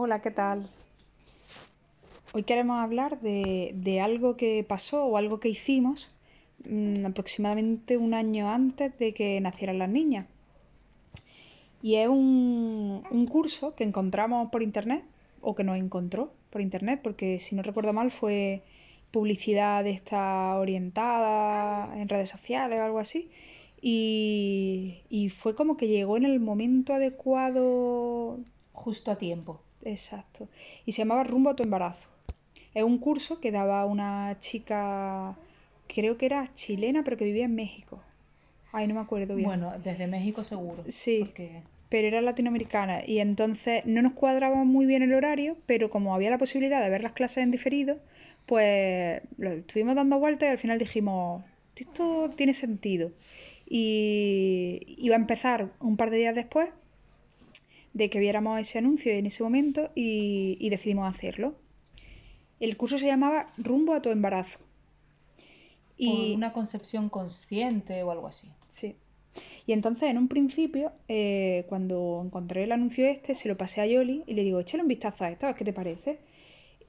Hola, ¿qué tal? Hoy queremos hablar de, algo que pasó o algo que hicimos mm, aproximadamente un año antes de que nacieran las niñas. Y es un, curso que encontramos por internet, o que nos encontró por internet, porque si no recuerdo mal fue publicidad de esta orientada en redes sociales o algo así. Y fue como que llegó en el momento adecuado Justo a tiempo. Exacto. Y se llamaba Rumbo a tu embarazo. Es un curso que daba una chica, creo que era chilena, pero que vivía en México. Ay, no me acuerdo bien. Bueno, desde México seguro. Sí. Porque pero era latinoamericana y entonces no nos cuadraba muy bien el horario, pero como había la posibilidad de ver las clases en diferido, pues lo estuvimos dando vueltas y al final dijimos, esto tiene sentido. Y iba a empezar un par de días después de que viéramos ese anuncio en ese momento y, y decidimos hacerlo. El curso se llamaba Rumbo a tu embarazo. Y una concepción consciente o algo así. Sí. Y entonces, en un principio, eh, cuando encontré el anuncio este, se lo pasé a Yoli y le digo, échale un vistazo a esto, a ver qué te parece.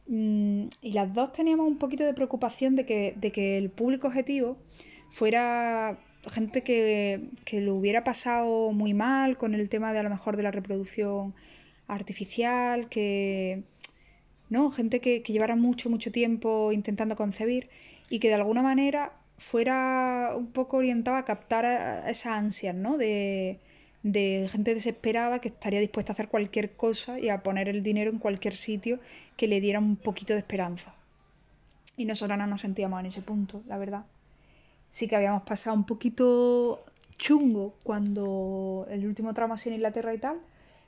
Mm, y las dos teníamos un poquito de preocupación de que, de que el público objetivo fuera gente que, que lo hubiera pasado muy mal con el tema de a lo mejor de la reproducción artificial, que, ¿no? Gente que, llevara mucho, mucho tiempo intentando concebir y que de alguna manera fuera un poco orientada a captar a- esas ansias, ¿no? De, de gente desesperada que estaría dispuesta a hacer cualquier cosa y a poner el dinero en cualquier sitio que le diera un poquito de esperanza. Y nosotras no nos sentíamos en ese punto, la verdad. Sí que habíamos pasado un poquito chungo cuando el último tramo así en Inglaterra y tal,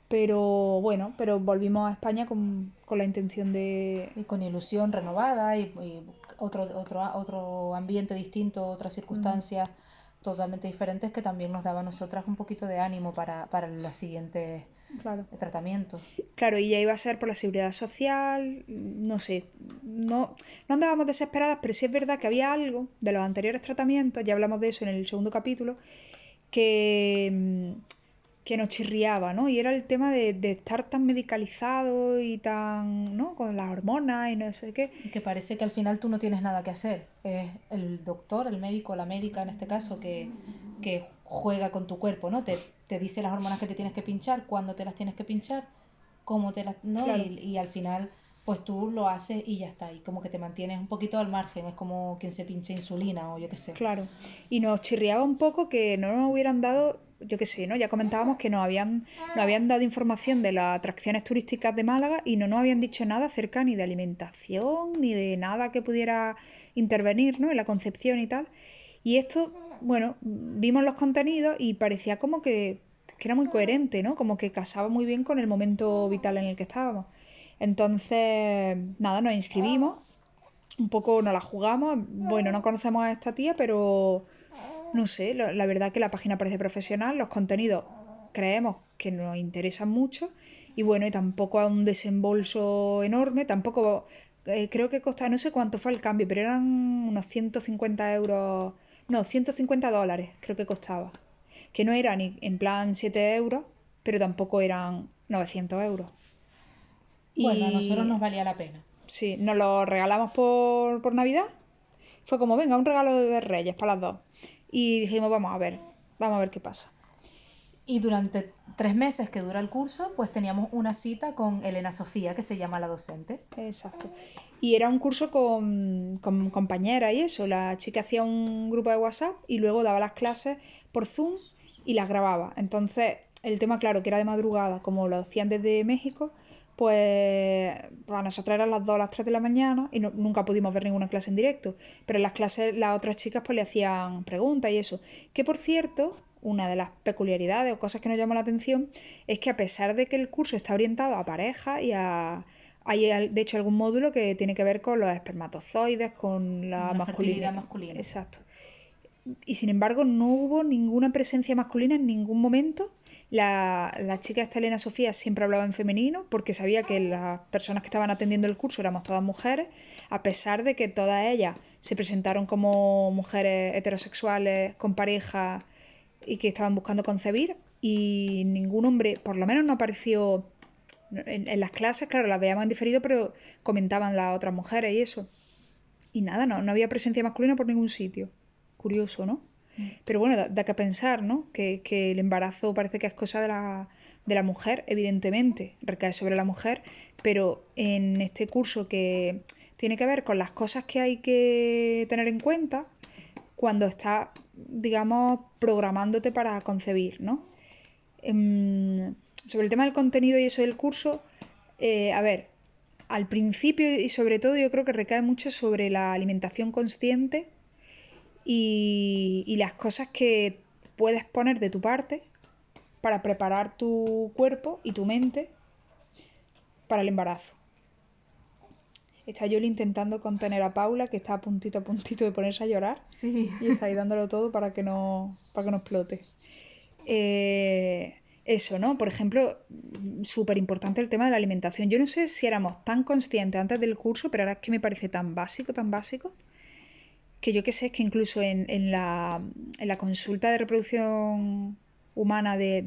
pero bueno, pero volvimos a España con, con la intención de... Y con ilusión renovada y, y otro, otro, otro ambiente distinto, otras circunstancias totalmente diferentes que también nos daba a nosotras un poquito de ánimo para, para los siguientes Claro. tratamientos. Claro, y ya iba a ser por la seguridad social, no sé, no, no andábamos desesperadas, pero sí es verdad que había algo de los anteriores tratamientos, ya hablamos de eso en el segundo capítulo, que, mm, que nos chirriaba, ¿no? Y era el tema de, de estar tan medicalizado y tan, ¿no? Con las hormonas y no sé qué. Y que parece que al final tú no tienes nada que hacer. Es el doctor, el médico, la médica en este caso, que, que juega con tu cuerpo, ¿no? Te, te dice las hormonas que te tienes que pinchar, cuándo te las tienes que pinchar, cómo te las... ¿no? Claro. Y, y al final, pues tú lo haces y ya está. Y como que te mantienes un poquito al margen. Es como quien se pincha insulina o yo qué sé. Claro. Y nos chirriaba un poco que no nos hubieran dado, yo qué sé, ¿no? Ya comentábamos que nos habían, nos habían dado información de las atracciones turísticas de Málaga y no nos habían dicho nada acerca ni de alimentación, ni de nada que pudiera intervenir, ¿no? En la concepción y tal. Y esto, bueno, vimos los contenidos y parecía como que, que era muy coherente, ¿no? Como que casaba muy bien con el momento vital en el que estábamos. Entonces, nada, nos inscribimos, un poco nos la jugamos. Bueno, no conocemos a esta tía, pero no sé, la, la verdad que la página parece profesional, los contenidos creemos que nos interesan mucho y bueno, y tampoco a un desembolso enorme, tampoco eh, creo que costaba, no sé cuánto fue el cambio, pero eran unos 150 euros, no, 150 dólares creo que costaba, que no era ni en plan 7 euros, pero tampoco eran 900 euros. Bueno, a nosotros nos valía la pena. Sí, nos lo regalamos por, por Navidad. Fue como, venga, un regalo de Reyes para las dos. Y dijimos, vamos a ver, vamos a ver qué pasa. Y durante tres meses que dura el curso, pues teníamos una cita con Elena Sofía, que se llama la docente. Exacto. Y era un curso con, con compañeras y eso. La chica hacía un grupo de WhatsApp y luego daba las clases por Zoom y las grababa. Entonces, el tema, claro, que era de madrugada, como lo hacían desde México, pues para nosotros eran las 2 o las 3 de la mañana y no- nunca pudimos ver ninguna clase en directo. Pero en las clases las otras chicas pues le hacían preguntas y eso. Que por cierto, una de las peculiaridades o cosas que nos llamó la atención es que a pesar de que el curso está orientado a pareja y a... Hay de hecho algún módulo que tiene que ver con los espermatozoides, con la masculina. masculina. Exacto. Y sin embargo no hubo ninguna presencia masculina en ningún momento. La, la chica esta Elena Sofía siempre hablaba en femenino porque sabía que las personas que estaban atendiendo el curso éramos todas mujeres, a pesar de que todas ellas se presentaron como mujeres heterosexuales con pareja y que estaban buscando concebir y ningún hombre, por lo menos no apareció En, las clases, claro, las veíamos en diferido, pero comentaban las otras mujeres y eso. Y nada, no, no había presencia masculina por ningún sitio. Curioso, ¿no? Mm. Pero bueno, da, que pensar, ¿no? Que, que, el embarazo parece que es cosa de la, de la mujer, evidentemente, recae sobre la mujer, pero en este curso que tiene que ver con las cosas que hay que tener en cuenta cuando estás, digamos, programándote para concebir, ¿no? Em, sobre el tema del contenido y eso del curso, eh, a ver, al principio y sobre todo yo creo que recae mucho sobre la alimentación consciente y, y las cosas que puedes poner de tu parte para preparar tu cuerpo y tu mente para el embarazo. Está Yoli intentando contener a Paula, que está a puntito a puntito de ponerse a llorar. Sí. Y está ahí dándolo todo para que no, para que no explote. Eh, eso, ¿no? Por ejemplo, súper importante el tema de la alimentación. Yo no sé si éramos tan conscientes antes del curso, pero ahora es que me parece tan básico, tan básico, que yo que sé, es que incluso en, en, la, en la consulta de reproducción humana de,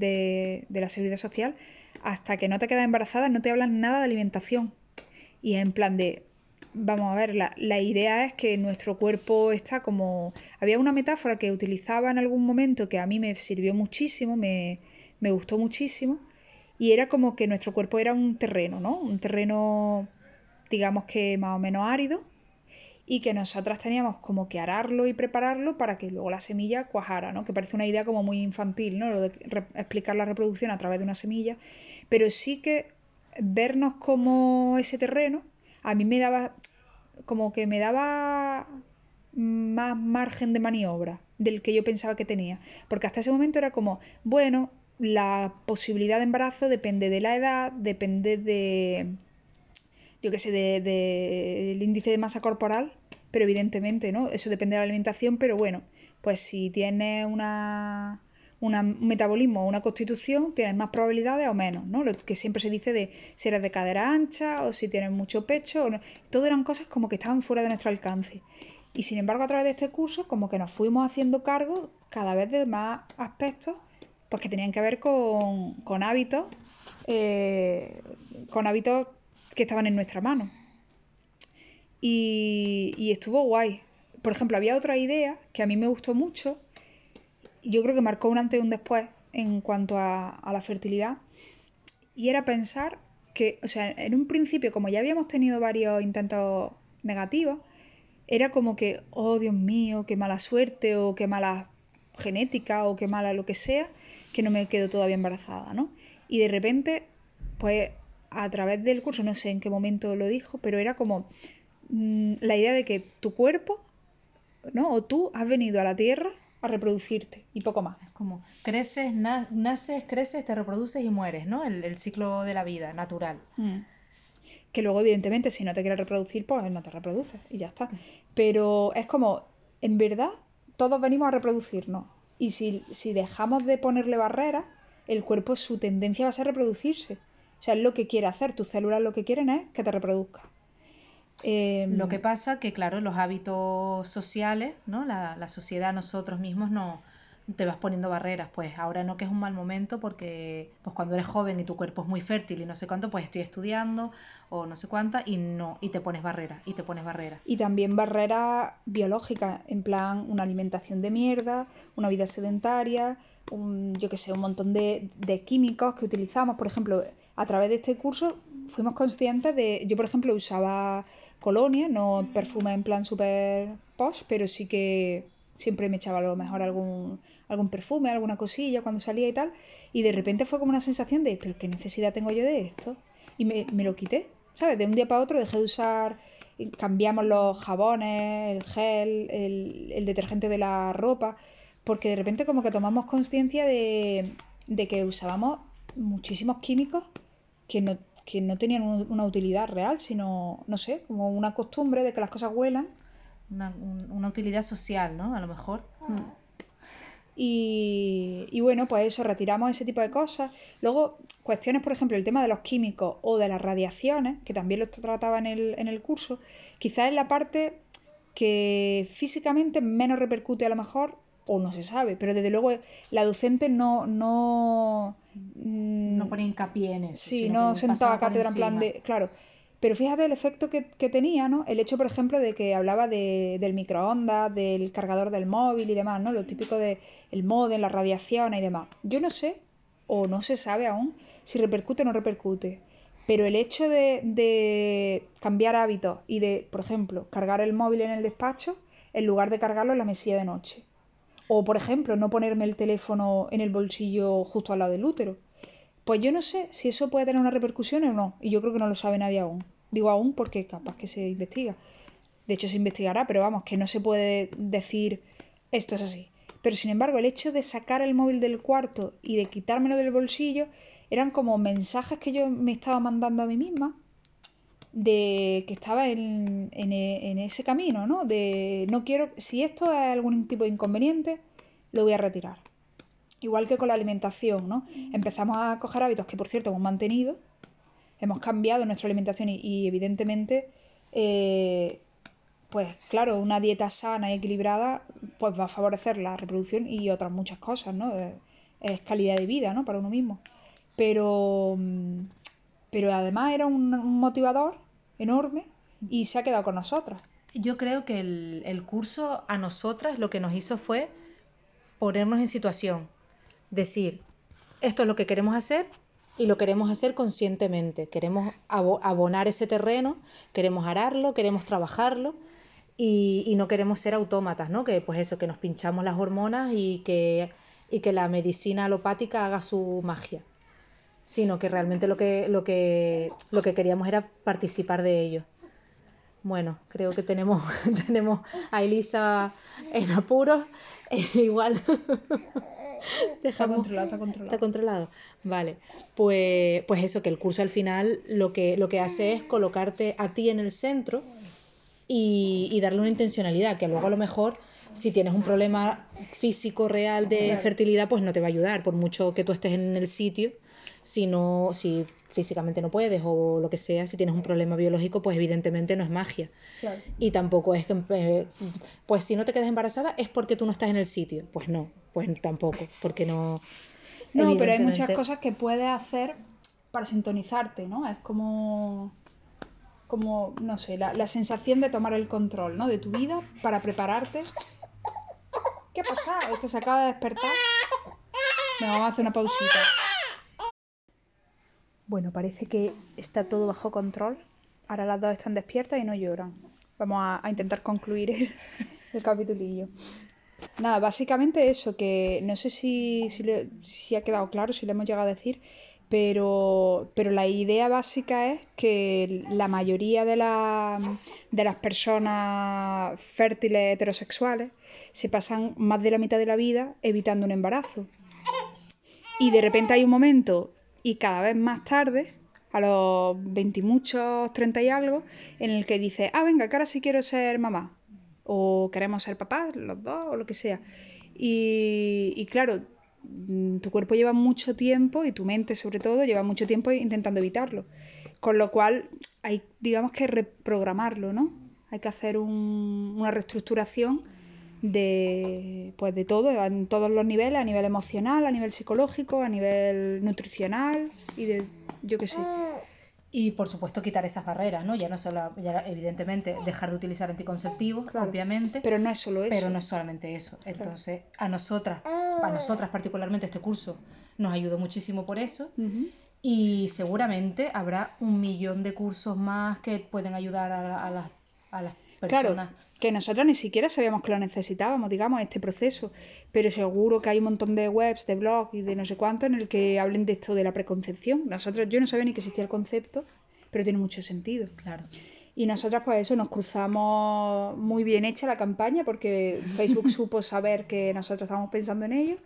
de, la seguridad social, hasta que no te quedas embarazada no te hablan nada de alimentación. Y en plan de, vamos a ver, la, la, idea es que nuestro cuerpo está como... Había una metáfora que utilizaba en algún momento que a mí me sirvió muchísimo, me, me gustó muchísimo, y era como que nuestro cuerpo era un terreno, ¿no? Un terreno, digamos que más o menos árido, y que nosotras teníamos como que ararlo y prepararlo para que luego la semilla cuajara, ¿no? Que parece una idea como muy infantil, ¿no? Lo de explicar la reproducción a través de una semilla, pero sí que vernos como ese terreno a mí me daba como que me daba más margen de maniobra del que yo pensaba que tenía, porque hasta ese momento era como, bueno, la posibilidad de embarazo depende de la edad, depende de yo qué sé, del de, índice de masa corporal, pero evidentemente, ¿no? Eso depende de la alimentación, pero bueno, pues si tienes una, un metabolismo o una constitución, tienes más probabilidades o menos, ¿no? Lo que siempre se dice de si eres de cadera ancha o si tienes mucho pecho, o todo eran cosas como que estaban fuera de nuestro alcance. Y sin embargo, a través de este curso, como que nos fuimos haciendo cargo cada vez de más aspectos, pues que tenían que ver con, hábitos, eh, con hábitos que estaban en nuestra mano. Y, estuvo guay. Por ejemplo, había otra idea que a mí me gustó mucho, y yo creo que marcó un antes y un después en cuanto a, la fertilidad, y era pensar que, o sea, en un principio, como ya habíamos tenido varios intentos negativos, era como que, oh Dios mío, qué mala suerte, o qué mala genética, o qué mala lo que sea, que no me quedo todavía embarazada, ¿no? Y de repente, pues a través del curso, no sé en qué momento lo dijo, pero era como mm, la idea de que tu cuerpo, ¿no? O tú has venido a la Tierra a reproducirte y poco más. Es como creces, naces, creces, te reproduces y mueres, ¿no? El, ciclo de la vida natural. Mm. Que luego, evidentemente, si no te quieres reproducir, pues no te reproduces y ya está. Pero es como, en verdad, todos venimos a reproducirnos. Y si, si dejamos de ponerle barreras, el cuerpo, su tendencia va a ser reproducirse. O sea, es lo que quiere hacer. Tus células lo que quieren es que te reproduzca. Em, lo que pasa que, claro, los hábitos sociales, ¿no? La, la sociedad, nosotros mismos no te vas poniendo barreras. Pues ahora no que es un mal momento porque pues cuando eres joven y tu cuerpo es muy fértil y no sé cuánto, pues estoy estudiando o no sé cuánta y no, y te pones barreras, y te pones barreras. Y también barreras biológicas, en plan una alimentación de mierda, una vida sedentaria, un, yo que sé, un montón de, de químicos que utilizamos. Por ejemplo, a través de este curso fuimos conscientes de, yo por ejemplo usaba colonia, no perfume en plan super posh, pero sí que siempre me echaba a lo mejor algún, algún perfume, alguna cosilla cuando salía y tal, y de repente fue como una sensación de, pero ¿qué necesidad tengo yo de esto? Y me, me lo quité, ¿sabes? De un día para otro dejé de usar, cambiamos los jabones, el gel, el, el detergente de la ropa, porque de repente como que tomamos conciencia de, de que usábamos muchísimos químicos que no, que no tenían una utilidad real, sino, no sé, como una costumbre de que las cosas huelan. Una, una utilidad social, ¿no? A lo mejor. Mm. Y, y, bueno, pues eso, retiramos ese tipo de cosas. Luego, cuestiones, por ejemplo, el tema de los químicos o de las radiaciones, que también lo trataba en el, en el curso, quizás es la parte que físicamente menos repercute a lo mejor o no se sabe, pero desde luego la docente no... No, mm, no pone hincapié en eso. Sí, no sentaba cátedra en plan de... Claro, pero fíjate el efecto que, tenía, ¿no? El hecho, por ejemplo, de que hablaba de, del microondas, del cargador del móvil y demás, ¿no? Lo típico del el modem, la radiación y demás. Yo no sé, o no se sabe aún, si repercute o no repercute. Pero el hecho de, de cambiar hábitos y de, por ejemplo, cargar el móvil en el despacho en lugar de cargarlo en la mesilla de noche. O, por ejemplo, no ponerme el teléfono en el bolsillo justo al lado del útero. Pues yo no sé si eso puede tener una repercusión o no. Y yo creo que no lo sabe nadie aún. Digo aún porque capaz que se investiga. De hecho se investigará, pero vamos, que no se puede decir esto es así. Pero sin embargo, el hecho de sacar el móvil del cuarto y de quitármelo del bolsillo eran como mensajes que yo me estaba mandando a mí misma de que estaba en, en, ese camino, ¿no? De no quiero, si esto es algún tipo de inconveniente, lo voy a retirar. Igual que con la alimentación, ¿no? Empezamos a coger hábitos que, por cierto, hemos mantenido, hemos cambiado nuestra alimentación y, evidentemente, eh, pues claro, una dieta sana y equilibrada pues va a favorecer la reproducción y otras muchas cosas, ¿no? Es, calidad de vida, ¿no? Para uno mismo. Pero, pero además era un, motivador enorme y se ha quedado con nosotras. Yo creo que el, el curso a nosotras lo que nos hizo fue ponernos en situación, decir, esto es lo que queremos hacer, y lo queremos hacer conscientemente. Queremos abonar ese terreno, queremos ararlo, queremos trabajarlo y, no queremos ser autómatas, ¿no? Que pues eso, que nos pinchamos las hormonas y que, y que la medicina alopática haga su magia. Sino que realmente lo que, lo que, lo que queríamos era participar de ello. Bueno, creo que tenemos, tenemos a Elisa en apuros. igual está controlado, está controlado. Está controlado. Vale. Pues, pues eso, que el curso al final lo que, lo que hace es colocarte a ti en el centro y, darle una intencionalidad, que luego a lo mejor si tienes un problema físico real de fertilidad, pues no te va a ayudar, por mucho que tú estés en el sitio, si no, si físicamente no puedes o lo que sea, si tienes un problema biológico, pues evidentemente no es magia. Y tampoco es que, eh, pues si no te quedas embarazada es porque tú no estás en el sitio. Pues no, pues tampoco, porque no... No, pero hay muchas cosas que puedes hacer para sintonizarte, ¿no? Es como, como no sé, la, la sensación de tomar el control, ¿no? De tu vida para prepararte. ¿Qué ha pasado? ¿Este se acaba de despertar? Me vamos a hacer una pausita. Bueno, parece que está todo bajo control. Ahora las dos están despiertas y no lloran. Vamos a, intentar concluir el, el capitulillo. Nada, básicamente eso, que no sé si, si, ha quedado claro, si lo hemos llegado a decir, pero, pero la idea básica es que la mayoría de, de las personas fértiles heterosexuales se pasan más de la mitad de la vida evitando un embarazo. Y de repente hay un momento y cada vez más tarde, a los 20 y muchos, 30 y algo, en el que dice, ah, venga, que ahora sí quiero ser mamá, o queremos ser papás, los dos, o lo que sea. Y, y claro, mm, tu cuerpo lleva mucho tiempo, y tu mente sobre todo, lleva mucho tiempo intentando evitarlo. Con lo cual hay, digamos que reprogramarlo, ¿no? Hay que hacer un, una reestructuración de pues de todo, en todos los niveles, a nivel emocional, a nivel psicológico, a nivel nutricional y de yo qué sé. Y por supuesto quitar esas barreras, ¿no? Ya no solo, ya evidentemente dejar de utilizar anticonceptivos, obviamente. Pero no es solo eso. Pero no es solamente eso. Entonces, a nosotras, a nosotras particularmente este curso nos ayudó muchísimo por eso. Y seguramente habrá un millón de cursos más que pueden ayudar a, las, a las personas. Claro que nosotros ni siquiera sabíamos que lo necesitábamos, digamos, este proceso, pero seguro que hay un montón de webs, de blogs y de no sé cuánto en el que hablen de esto de la preconcepción. Nosotros, yo no sabía ni que existía el concepto, pero tiene mucho sentido. Claro. Y nosotras, pues eso, nos cruzamos muy bien hecha la campaña porque Facebook supo saber que nosotros estábamos pensando en ello.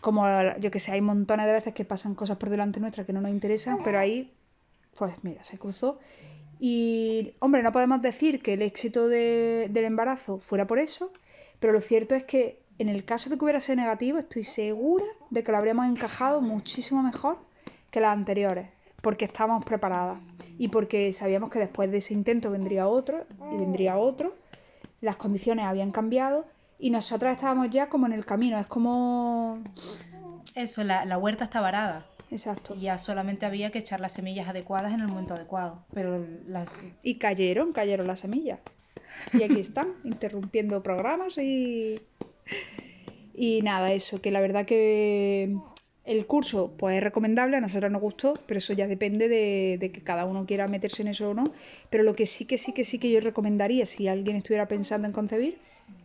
Como yo que sé, hay montones de veces que pasan cosas por delante nuestra que no nos interesan, pero ahí, pues mira, se cruzó y, hombre, no podemos decir que el éxito del embarazo fuera por eso, pero lo cierto es que en el caso de que hubiera sido negativo, estoy segura de que lo habríamos encajado muchísimo mejor que las anteriores, porque estábamos preparadas y porque sabíamos que después de ese intento vendría otro y vendría otro, las condiciones habían cambiado, y nosotras estábamos ya como en el camino, es como... Eso, la, la huerta está varada. Exacto. Y ya solamente había que echar las semillas adecuadas en el momento adecuado. Pero las... Y cayeron, cayeron las semillas. Y aquí están, interrumpiendo programas y... Y nada, eso, que la verdad que el curso pues es recomendable, a nosotros nos gustó, pero eso ya depende de, de, que cada uno quiera meterse en eso o no. Pero lo que sí que sí que sí que yo recomendaría si alguien estuviera pensando en concebir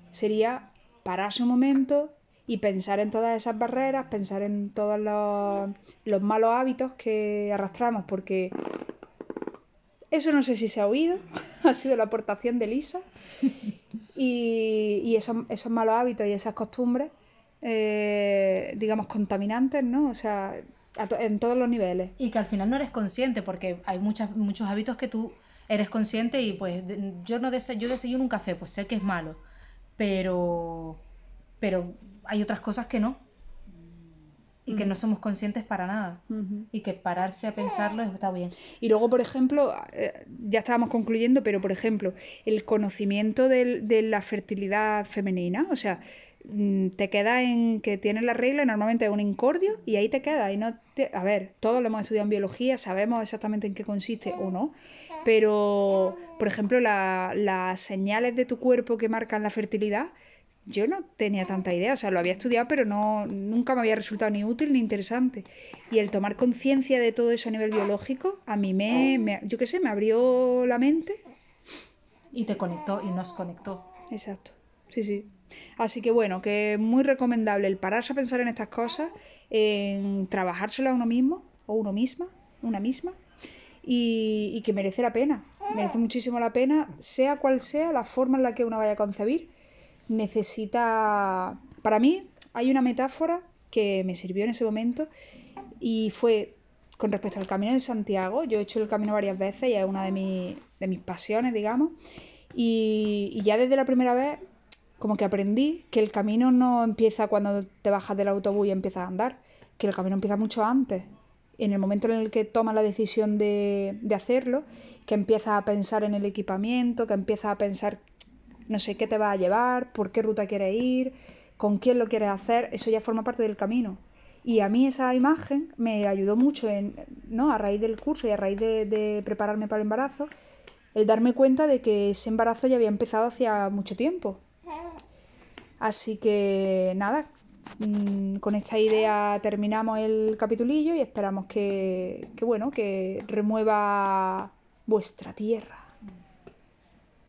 sería pararse un momento y pensar en todas esas barreras, pensar en todos los, los malos hábitos que arrastramos, porque eso no sé si se ha oído, ha sido la aportación de Lisa. Y, y esos, esos malos hábitos y esas costumbres eh, digamos, contaminantes, ¿no? O sea, en todos los niveles. Y que al final no eres consciente, porque hay muchas, muchos hábitos que tú eres consciente y pues yo no dese yo desayuno un café, pues sé que es malo, pero, pero hay otras cosas que no. Y que no somos conscientes para nada. Uh -huh. Y que pararse a pensarlo está bien. Y luego, por ejemplo, eh, ya estábamos concluyendo, pero por ejemplo, el conocimiento de, de la fertilidad femenina, o sea, Mm, te queda en que tienes la regla, normalmente es un incordio, y ahí te queda. Y no te... A ver, todos lo hemos estudiado en biología, sabemos exactamente en qué consiste o no, pero, por ejemplo, la, las señales de tu cuerpo que marcan la fertilidad, yo no tenía tanta idea, o sea, lo había estudiado, pero no, nunca me había resultado ni útil ni interesante. Y el tomar conciencia de todo eso a nivel biológico, a mí me, me yo qué sé, me abrió la mente. Y te conectó y nos conectó. Exacto, sí, sí. Así que bueno, que es muy recomendable el pararse a pensar en estas cosas, en trabajárselo a uno mismo o uno misma, una misma, y, y, que merece la pena, merece muchísimo la pena, sea cual sea la forma en la que uno vaya a concebir, necesita, para mí hay una metáfora que me sirvió en ese momento y fue con respecto al Camino de Santiago, yo he hecho el camino varias veces y es una de, de mis pasiones, digamos, y, y ya desde la primera vez como que aprendí que el camino no empieza cuando te bajas del autobús y empiezas a andar, que el camino empieza mucho antes. En el momento en el que tomas la decisión de, de hacerlo, que empiezas a pensar en el equipamiento, que empiezas a pensar, no sé, qué te va a llevar, por qué ruta quieres ir, con quién lo quieres hacer, eso ya forma parte del camino. Y a mí esa imagen me ayudó mucho en, ¿no? a raíz del curso y a raíz de, prepararme para el embarazo, el darme cuenta de que ese embarazo ya había empezado hacía mucho tiempo Así que nada, mmm, con esta idea terminamos el capitulillo y esperamos que, que, bueno, que remueva vuestra tierra.